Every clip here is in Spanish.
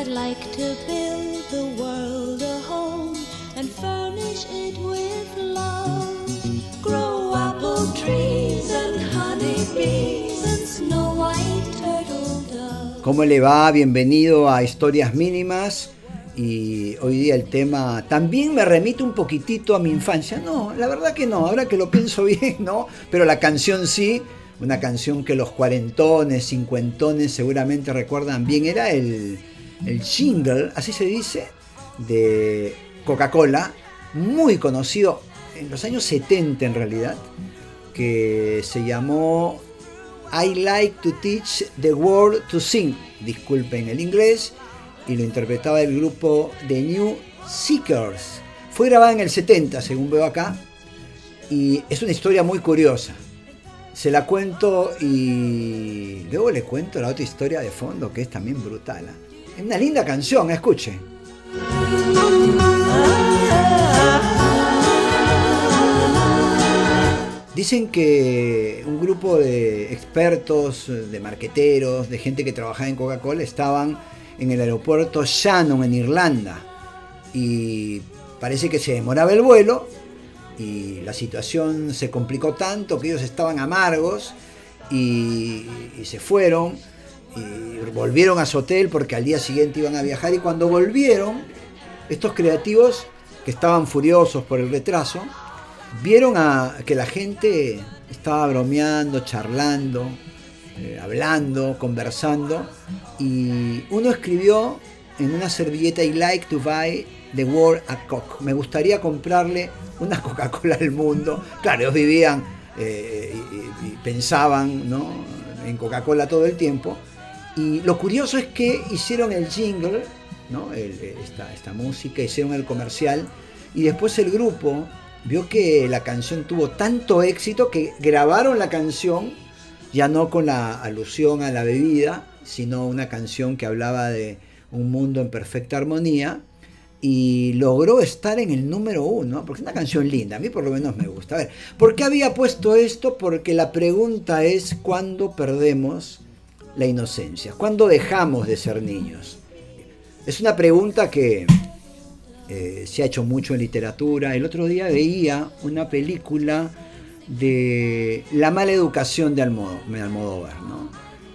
I'd like to build the world a home and furnish it with love. Grow apple trees and honey and snow white turtle doves. ¿Cómo le va? Bienvenido a Historias Mínimas. Y hoy día el tema también me remite un poquitito a mi infancia. No, la verdad que no, ahora que lo pienso bien, no. Pero la canción sí, una canción que los cuarentones, cincuentones seguramente recuerdan bien. Era el, el jingle, así se dice, de Coca-Cola, muy conocido en los años 70 en realidad, que se llamó I like to teach the world to sing. Disculpen el inglés. Y lo interpretaba el grupo The New Seekers. Fue grabada en el 70, según veo acá. Y es una historia muy curiosa. Se la cuento y luego le cuento la otra historia de fondo que es también brutal. ¿eh? Una linda canción, escuche. Dicen que un grupo de expertos, de marqueteros, de gente que trabajaba en Coca-Cola estaban en el aeropuerto Shannon en Irlanda y parece que se demoraba el vuelo y la situación se complicó tanto que ellos estaban amargos y, y se fueron y volvieron a su hotel porque al día siguiente iban a viajar y cuando volvieron estos creativos que estaban furiosos por el retraso vieron a que la gente estaba bromeando, charlando, eh, hablando, conversando, y uno escribió en una servilleta, I like to buy the world a Coke. Me gustaría comprarle una Coca-Cola al mundo. Claro, ellos vivían eh, y, pensaban ¿no? en Coca-Cola todo el tiempo. Y lo curioso es que hicieron el jingle, esta, esta música, hicieron el comercial, y después el grupo vio que la canción tuvo tanto éxito que grabaron la canción ya no con la alusión a la bebida, sino una canción que hablaba de un mundo en perfecta armonía y logró estar en el número uno, porque es una canción linda, a mí por lo menos me gusta. A ver, ¿por qué había puesto esto? Porque la pregunta es cuándo perdemos la inocencia, cuándo dejamos de ser niños. Es una pregunta que eh, se ha hecho mucho en literatura. El otro día veía una película de la mala educación de Almodóvar, ¿no?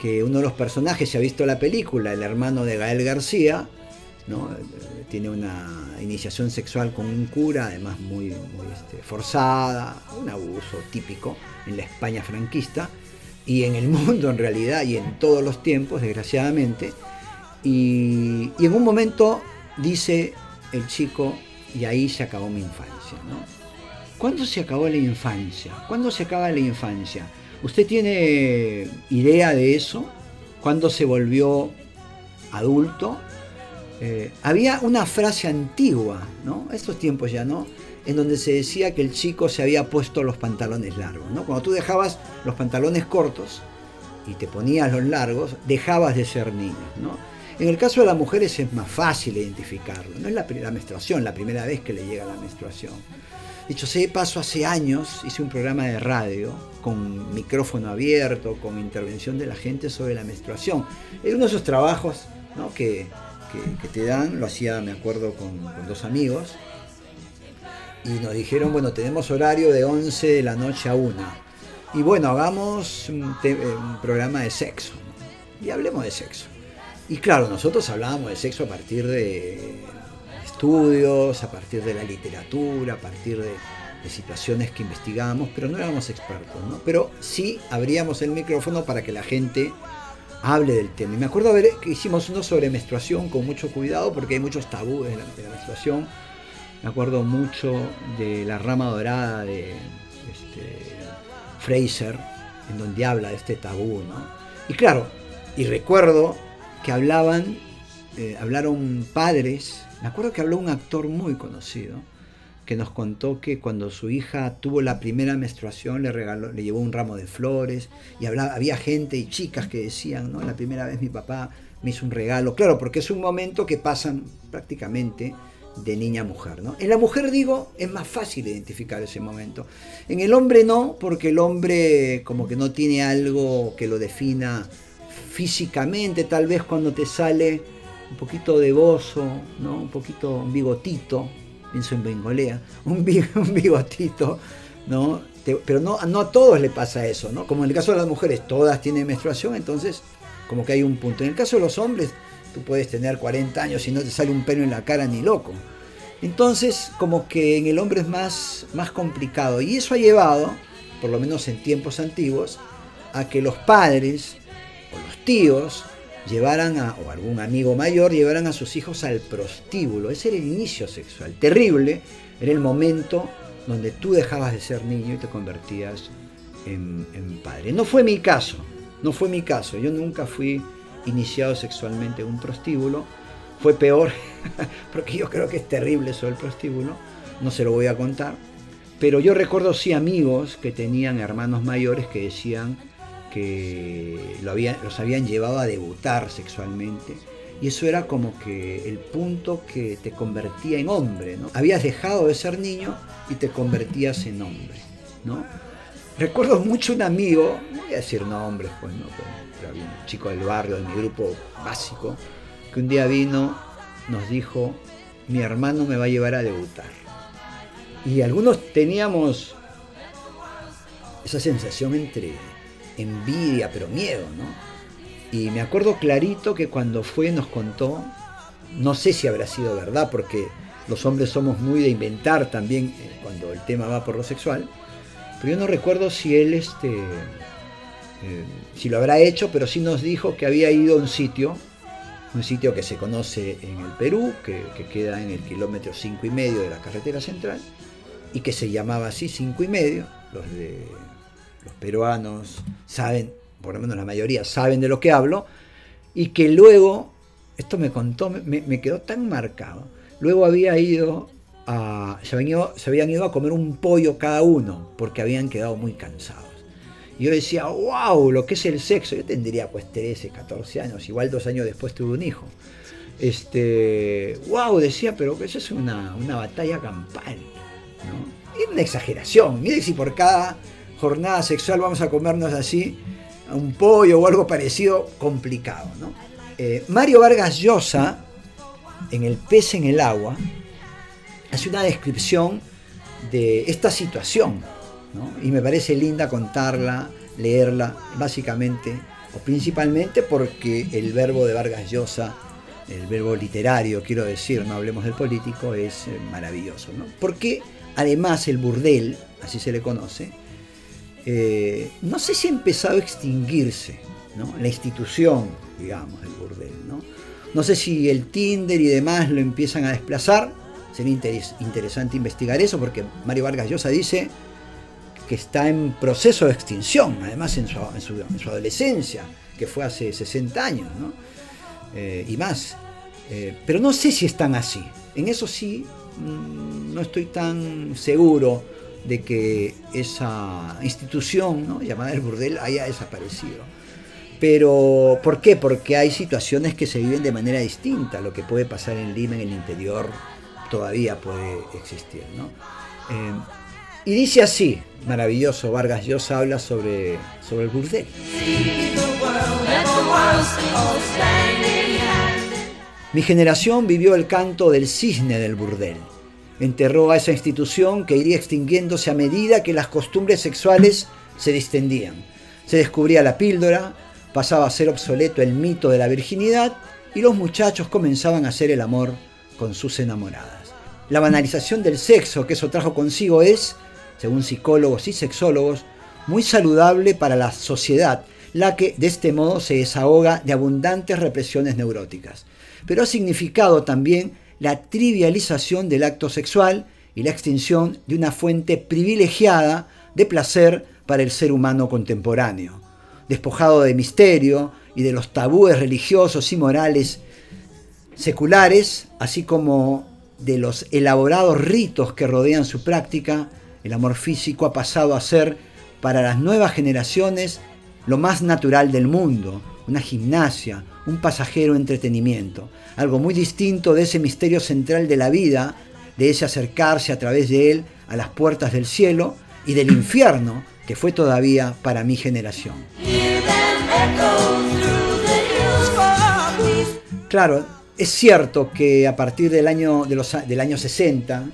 que uno de los personajes, se ha visto la película, el hermano de Gael García, ¿no? tiene una iniciación sexual con un cura, además muy, muy este, forzada, un abuso típico en la España franquista, y en el mundo en realidad, y en todos los tiempos, desgraciadamente, y, en un momento dice el chico, y ahí se acabó mi infancia. ¿Cuándo se acabó la infancia? ¿Cuándo se acaba la infancia? ¿Usted tiene idea de eso? ¿Cuándo se volvió adulto? Eh, había una frase antigua. Estos tiempos ya no, en donde se decía que el chico se había puesto los pantalones largos, ¿no? Cuando tú dejabas los pantalones cortos y te ponías los largos, dejabas de ser niño, ¿no? En el caso de las mujeres es más fácil identificarlo, no es la, la menstruación, la primera vez que le llega la menstruación. Dicho sea de paso, hace años hice un programa de radio con micrófono abierto, con intervención de la gente sobre la menstruación. Es uno de esos trabajos ¿no? que, que, te dan, lo hacía, me acuerdo, con, dos amigos, y nos dijeron, bueno, tenemos horario de 11 de la noche a 1. Y bueno, hagamos un, un programa de sexo. ¿no? Y hablemos de sexo. Y claro, nosotros hablábamos de sexo a partir de estudios, a partir de la literatura, a partir de, situaciones que investigábamos, pero no éramos expertos, ¿no? Pero sí abríamos el micrófono para que la gente hable del tema. Y me acuerdo ver que hicimos uno sobre menstruación con mucho cuidado porque hay muchos tabúes de de la menstruación. Me acuerdo mucho de la rama dorada de este, Fraser, en donde habla de este tabú, ¿no? Y claro, y recuerdo que hablaban, eh, hablaron padres, me acuerdo que habló un actor muy conocido, que nos contó que cuando su hija tuvo la primera menstruación le regaló, le llevó un ramo de flores y hablaba, había gente y chicas que decían, ¿no? La primera vez mi papá me hizo un regalo, claro, porque es un momento que pasan prácticamente de niña a mujer, ¿no? En la mujer digo, es más fácil identificar ese momento. En el hombre no, porque el hombre como que no tiene algo que lo defina físicamente, tal vez cuando te sale un poquito de bozo, ¿no? un poquito, un bigotito, pienso en Bengolea, un, un bigotito, ¿no? pero no, no a todos le pasa eso, ¿no? Como en el caso de las mujeres, todas tienen menstruación, entonces como que hay un punto. En el caso de los hombres, tú puedes tener 40 años y no te sale un pelo en la cara ni loco. Entonces, como que en el hombre es más, más complicado. Y eso ha llevado, por lo menos en tiempos antiguos, a que los padres o los tíos llevaran a, o algún amigo mayor, llevaran a sus hijos al prostíbulo. Ese era el inicio sexual. Terrible, era el momento donde tú dejabas de ser niño y te convertías en, en padre. No fue mi caso, no fue mi caso. Yo nunca fui iniciado sexualmente en un prostíbulo. Fue peor, porque yo creo que es terrible eso del prostíbulo. No se lo voy a contar. Pero yo recuerdo sí amigos que tenían hermanos mayores que decían que lo los habían llevado a debutar sexualmente. Y eso era como que el punto que te convertía en hombre, ¿no? Habías dejado de ser niño y te convertías en hombre, ¿no? Recuerdo mucho un amigo, no voy a decir nombres, pues no, pero había un chico del barrio, de mi grupo básico, que un día vino, nos dijo, mi hermano me va a llevar a debutar. Y algunos teníamos esa sensación entre envidia, pero miedo, ¿no? Y me acuerdo clarito que cuando fue nos contó, no sé si habrá sido verdad, porque los hombres somos muy de inventar también eh, cuando el tema va por lo sexual, pero yo no recuerdo si él este, eh, si lo habrá hecho, pero sí nos dijo que había ido a un sitio, un sitio que se conoce en el Perú, que, que queda en el kilómetro 5 y medio de la carretera central, y que se llamaba así 5 y medio, los de los peruanos saben, por lo menos la mayoría saben de lo que hablo, y que luego, esto me contó, me, quedó tan marcado, luego había ido se habían, ido, a comer un pollo cada uno, porque habían quedado muy cansados. Y yo decía, wow, lo que es el sexo. Yo tendría pues 13, 14 años, igual dos años después tuve un hijo. Este, wow, decía, pero eso es una, una batalla campal. ¿no? Es una exageración. Mire si por cada jornada sexual vamos a comernos así un pollo o algo parecido, complicado. ¿no? Eh, Mario Vargas Llosa, en El pez en el agua, hace una descripción de esta situación. Y me parece linda contarla, leerla, básicamente o principalmente porque el verbo de Vargas Llosa, el verbo literario, quiero decir, no hablemos del político, es eh, maravilloso. Porque además el burdel, así se le conoce, eh, no sé si ha empezado a extinguirse, la institución, digamos, del burdel. no sé si el Tinder y demás lo empiezan a desplazar, sería interesante investigar eso, porque Mario Vargas Llosa dice que está en proceso de extinción, además en su, adolescencia, que fue hace 60 años, ¿no? Eh, y más. Eh, pero no sé si están así. En eso sí, mm, no estoy tan seguro de que esa institución llamada el burdel haya desaparecido. Pero, ¿por qué? Porque hay situaciones que se viven de manera distinta. Lo que puede pasar en Lima, en el interior, todavía puede existir. ¿no? Eh, y dice así, maravilloso, Vargas Llosa habla sobre, sobre el burdel. Mi generación vivió el canto del cisne del burdel enterró a esa institución que iría extinguiéndose a medida que las costumbres sexuales se distendían. Se descubría la píldora, pasaba a ser obsoleto el mito de la virginidad y los muchachos comenzaban a hacer el amor con sus enamoradas. La banalización del sexo que eso trajo consigo es, según psicólogos y sexólogos, muy saludable para la sociedad, la que de este modo se desahoga de abundantes represiones neuróticas. Pero ha significado también la trivialización del acto sexual y la extinción de una fuente privilegiada de placer para el ser humano contemporáneo. Despojado de misterio y de los tabúes religiosos y morales seculares, así como de los elaborados ritos que rodean su práctica, el amor físico ha pasado a ser para las nuevas generaciones lo más natural del mundo, una gimnasia, un pasajero entretenimiento, algo muy distinto de ese misterio central de la vida, de ese acercarse a través de él a las puertas del cielo y del infierno que fue todavía para mi generación. Claro, es cierto que a partir del año, de los, del año 60,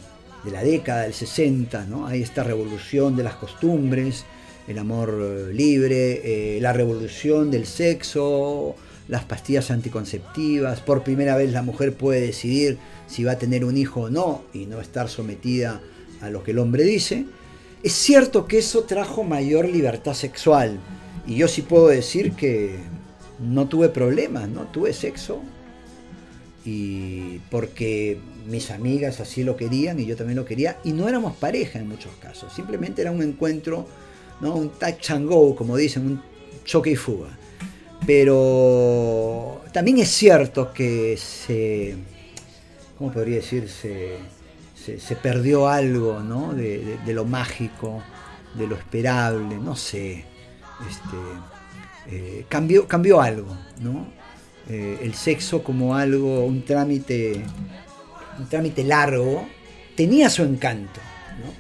de la década del 60, ¿no? hay esta revolución de las costumbres, el amor eh, libre, eh, la revolución del sexo, las pastillas anticonceptivas, por primera vez la mujer puede decidir si va a tener un hijo o no y no estar sometida a lo que el hombre dice. Es cierto que eso trajo mayor libertad sexual y yo sí puedo decir que no tuve problemas, ¿no? Tuve sexo y porque mis amigas así lo querían y yo también lo quería y no éramos pareja en muchos casos, simplemente era un encuentro, ¿no? un touch and go, como dicen, un choque y fuga. Pero también es cierto que se, ¿cómo podría decir? Se, perdió algo ¿no? de, lo mágico, de lo esperable, no sé. Este, eh, cambió, cambió algo, ¿no? Eh, el sexo como algo, un trámite, un trámite largo, tenía su encanto,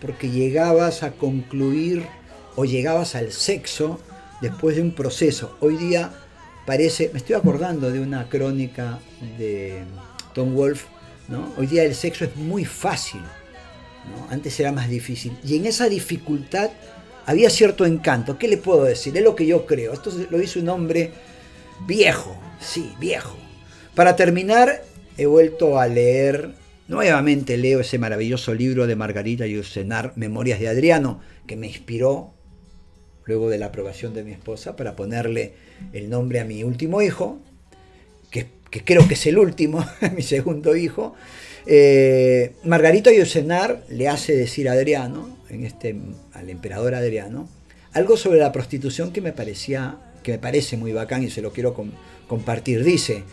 porque llegabas a concluir o llegabas al sexo después de un proceso. Hoy día parece, me estoy acordando de una crónica de Tom Wolfe, ¿no? hoy día el sexo es muy fácil, antes era más difícil, y en esa dificultad había cierto encanto. ¿Qué le puedo decir? Es lo que yo creo. Esto lo hizo un hombre viejo, sí, viejo. Para terminar, he vuelto a leer, nuevamente leo ese maravilloso libro de Margarita Yusenar, Memorias de Adriano, que me inspiró luego de la aprobación de mi esposa para ponerle el nombre a mi último hijo, que, creo que es el último, mi segundo hijo. Eh, Margarita Yusenar le hace decir a Adriano, en este, al emperador Adriano, algo sobre la prostitución que me parecía que me parece muy bacán y se lo quiero compartir. Dice,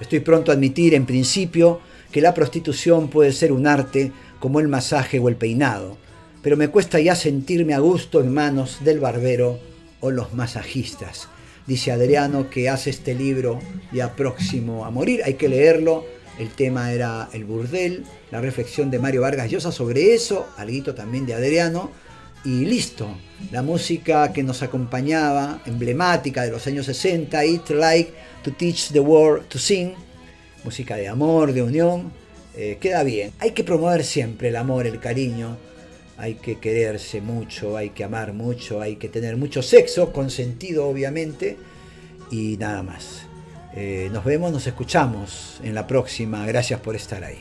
estoy pronto a admitir en principio que la prostitución puede ser un arte como el masaje o el peinado, pero me cuesta ya sentirme a gusto en manos del barbero o los masajistas. Dice Adriano que hace este libro ya próximo a morir, hay que leerlo. El tema era el burdel, la reflexión de Mario Vargas Llosa sobre eso, algo también de Adriano, y listo. La música que nos acompañaba, emblemática de los años 60, It Like to Teach the World to Sing, música de amor, de unión, eh, queda bien. Hay que promover siempre el amor, el cariño, hay que quererse mucho, hay que amar mucho, hay que tener mucho sexo, consentido obviamente, y nada más. Eh, nos vemos, nos escuchamos en la próxima. Gracias por estar ahí.